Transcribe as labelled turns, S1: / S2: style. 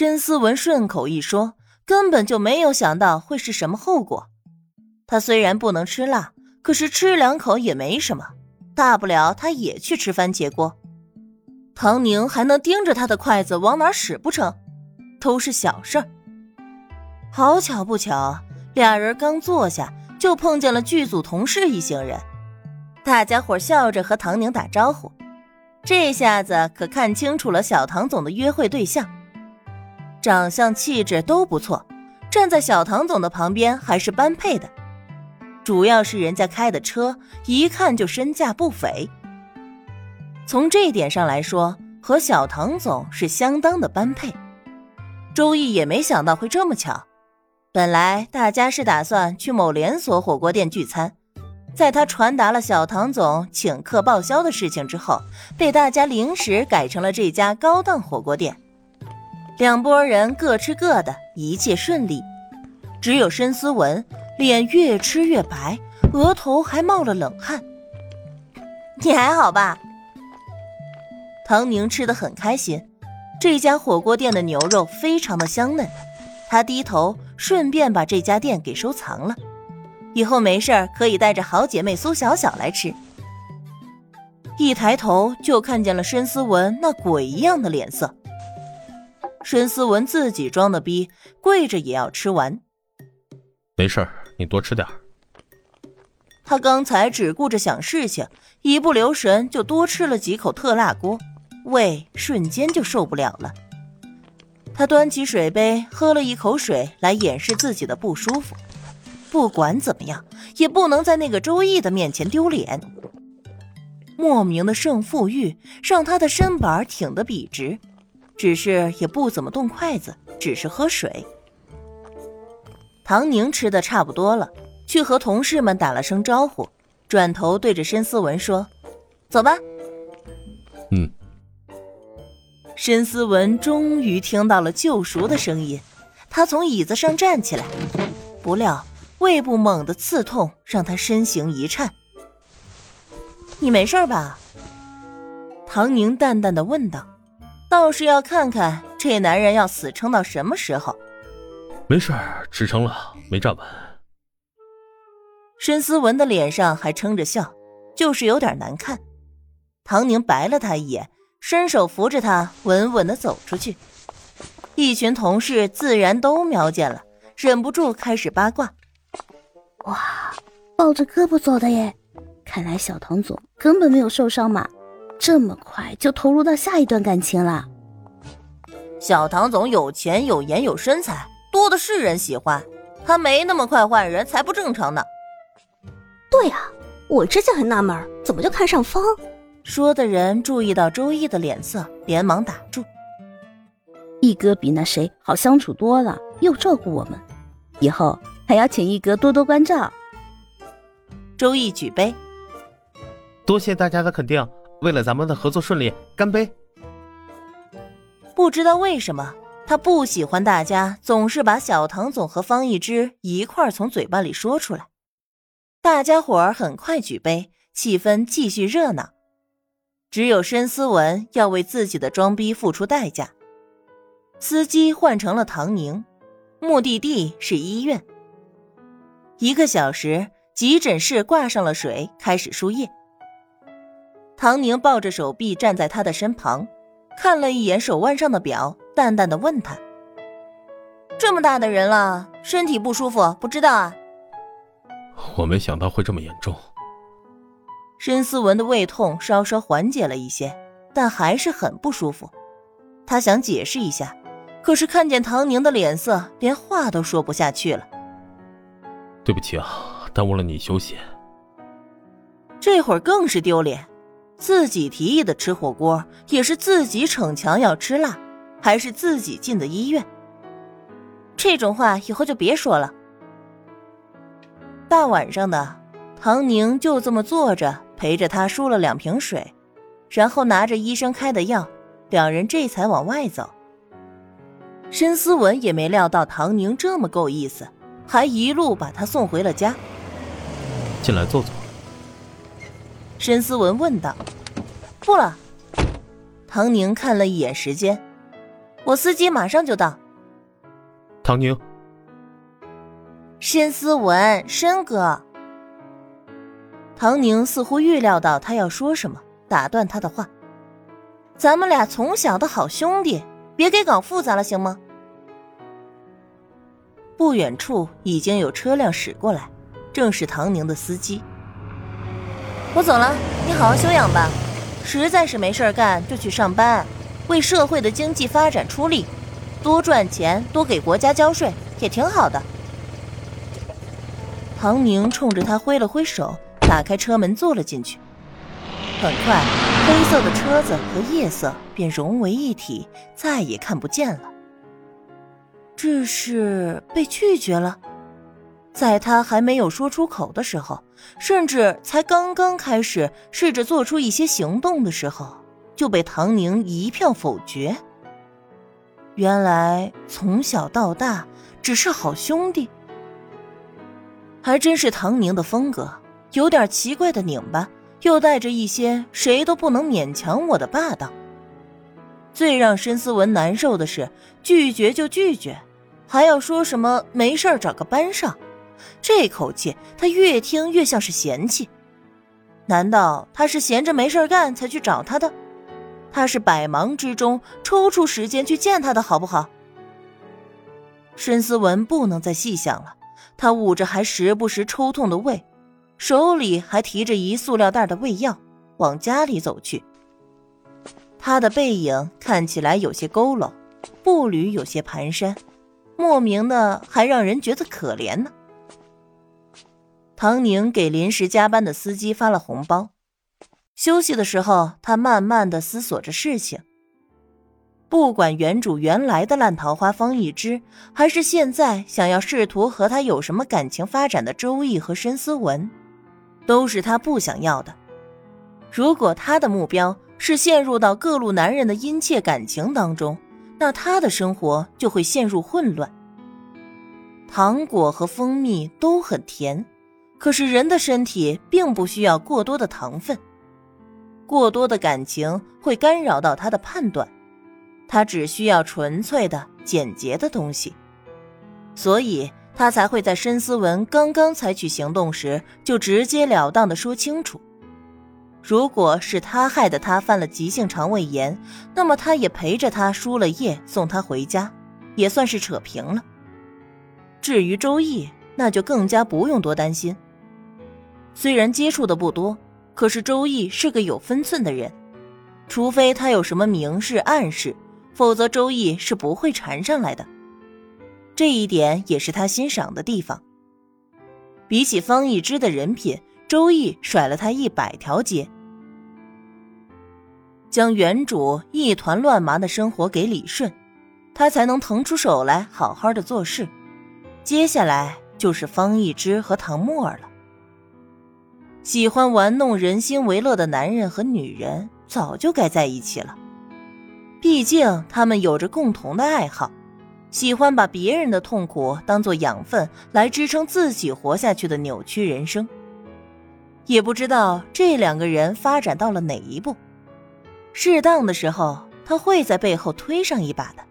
S1: 申思文顺口一说，根本就没有想到会是什么后果。他虽然不能吃辣，可是吃两口也没什么，大不了他也去吃番茄锅。唐宁还能盯着他的筷子往哪使不成？都是小事儿。好巧不巧，俩人刚坐下，就碰见了剧组同事一行人。大家伙笑着和唐宁打招呼，这下子可看清楚了小唐总的约会对象，长相气质都不错，站在小唐总的旁边还是般配的。主要是人家开的车，一看就身价不菲。从这一点上来说，和小唐总是相当的般配。周易也没想到会这么巧。本来大家是打算去某连锁火锅店聚餐，在他传达了小唐总请客报销的事情之后，被大家临时改成了这家高档火锅店。两拨人各吃各的，一切顺利。只有申思文。脸越吃越白，额头还冒了冷汗。你还好吧？唐宁吃的很开心，这家火锅店的牛肉非常的香嫩。他低头，顺便把这家店给收藏了，以后没事可以带着好姐妹苏小小来吃。一抬头就看见了申思文那鬼一样的脸色。申思文自己装的逼，跪着也要吃完。
S2: 没事儿。你多吃点
S1: 他刚才只顾着想事情，一不留神就多吃了几口特辣锅，胃瞬间就受不了了。他端起水杯喝了一口水来掩饰自己的不舒服。不管怎么样，也不能在那个周易的面前丢脸。莫名的胜负欲让他的身板挺得笔直，只是也不怎么动筷子，只是喝水。唐宁吃的差不多了，去和同事们打了声招呼，转头对着申思文说：“走吧。”
S2: 嗯。
S1: 申思文终于听到了救赎的声音，他从椅子上站起来，不料胃部猛地刺痛，让他身形一颤。“你没事吧？”唐宁淡淡的问道，“倒是要看看这男人要死撑到什么时候。”
S2: 没事儿，吃撑了，没站稳。
S1: 申思文的脸上还撑着笑，就是有点难看。唐宁白了他一眼，伸手扶着他，稳稳的走出去。一群同事自然都瞄见了，忍不住开始八卦：“
S3: 哇，抱着胳膊走的耶！看来小唐总根本没有受伤嘛，这么快就投入到下一段感情了。”
S1: 小唐总有钱有颜有身材。多的是人喜欢，他没那么快换人才不正常呢。
S4: 对啊，我之前很纳闷，怎么就看上方？
S1: 说的人注意到周易的脸色，连忙打住。
S3: 一哥比那谁好相处多了，又照顾我们，以后还要请一哥多多关照。
S1: 周易举杯，
S2: 多谢大家的肯定，为了咱们的合作顺利，干杯！
S1: 不知道为什么。他不喜欢大家总是把小唐总和方一之一块从嘴巴里说出来。大家伙儿很快举杯，气氛继续热闹。只有申思文要为自己的装逼付出代价。司机换成了唐宁，目的地是医院。一个小时，急诊室挂上了水，开始输液。唐宁抱着手臂站在他的身旁，看了一眼手腕上的表。淡淡的问他：“这么大的人了，身体不舒服不知道啊？”
S2: 我没想到会这么严重。
S1: 申思文的胃痛稍稍缓解了一些，但还是很不舒服。他想解释一下，可是看见唐宁的脸色，连话都说不下去了。
S2: 对不起啊，耽误了你休息。
S1: 这会儿更是丢脸，自己提议的吃火锅，也是自己逞强要吃辣。还是自己进的医院，这种话以后就别说了。大晚上的，唐宁就这么坐着陪着他输了两瓶水，然后拿着医生开的药，两人这才往外走。申思文也没料到唐宁这么够意思，还一路把他送回了家。
S2: 进来坐坐。
S1: 申思文问道：“不了。”唐宁看了一眼时间。我司机马上就到。
S2: 唐宁，
S1: 申思文，申哥。唐宁似乎预料到他要说什么，打断他的话：“咱们俩从小的好兄弟，别给搞复杂了，行吗？”不远处已经有车辆驶过来，正是唐宁的司机。我走了，你好好休养吧。实在是没事干，就去上班，为社会的经济发展出力，多赚钱，多给国家交税，也挺好的。唐宁冲着他挥了挥手，打开车门坐了进去。很快，黑色的车子和夜色便融为一体，再也看不见了。这是被拒绝了，在他还没有说出口的时候，甚至才刚刚开始试着做出一些行动的时候，就被唐宁一票否决。原来从小到大只是好兄弟，还真是唐宁的风格，有点奇怪的拧巴，又带着一些谁都不能勉强我的霸道。最让申思文难受的是，拒绝就拒绝。还要说什么没事找个班上，这口气他越听越像是嫌弃。难道他是闲着没事干才去找他的？他是百忙之中抽出时间去见他的，好不好？申思文不能再细想了，他捂着还时不时抽痛的胃，手里还提着一塑料袋的胃药，往家里走去。他的背影看起来有些佝偻，步履有些蹒跚。莫名的，还让人觉得可怜呢。唐宁给临时加班的司机发了红包。休息的时候，他慢慢的思索着事情。不管原主原来的烂桃花方一之，还是现在想要试图和他有什么感情发展的周易和申思文，都是他不想要的。如果他的目标是陷入到各路男人的殷切感情当中，那他的生活就会陷入混乱。糖果和蜂蜜都很甜，可是人的身体并不需要过多的糖分。过多的感情会干扰到他的判断，他只需要纯粹的、简洁的东西，所以他才会在申思文刚刚采取行动时就直截了当的说清楚。如果是他害得他犯了急性肠胃炎，那么他也陪着他输了液，送他回家，也算是扯平了。至于周易，那就更加不用多担心。虽然接触的不多，可是周易是个有分寸的人，除非他有什么明示暗示，否则周易是不会缠上来的。这一点也是他欣赏的地方。比起方一之的人品。周易甩了他一百条街，将原主一团乱麻的生活给理顺，他才能腾出手来好好的做事。接下来就是方一之和唐沫儿了。喜欢玩弄人心为乐的男人和女人早就该在一起了，毕竟他们有着共同的爱好，喜欢把别人的痛苦当做养分来支撑自己活下去的扭曲人生。也不知道这两个人发展到了哪一步，适当的时候他会在背后推上一把的。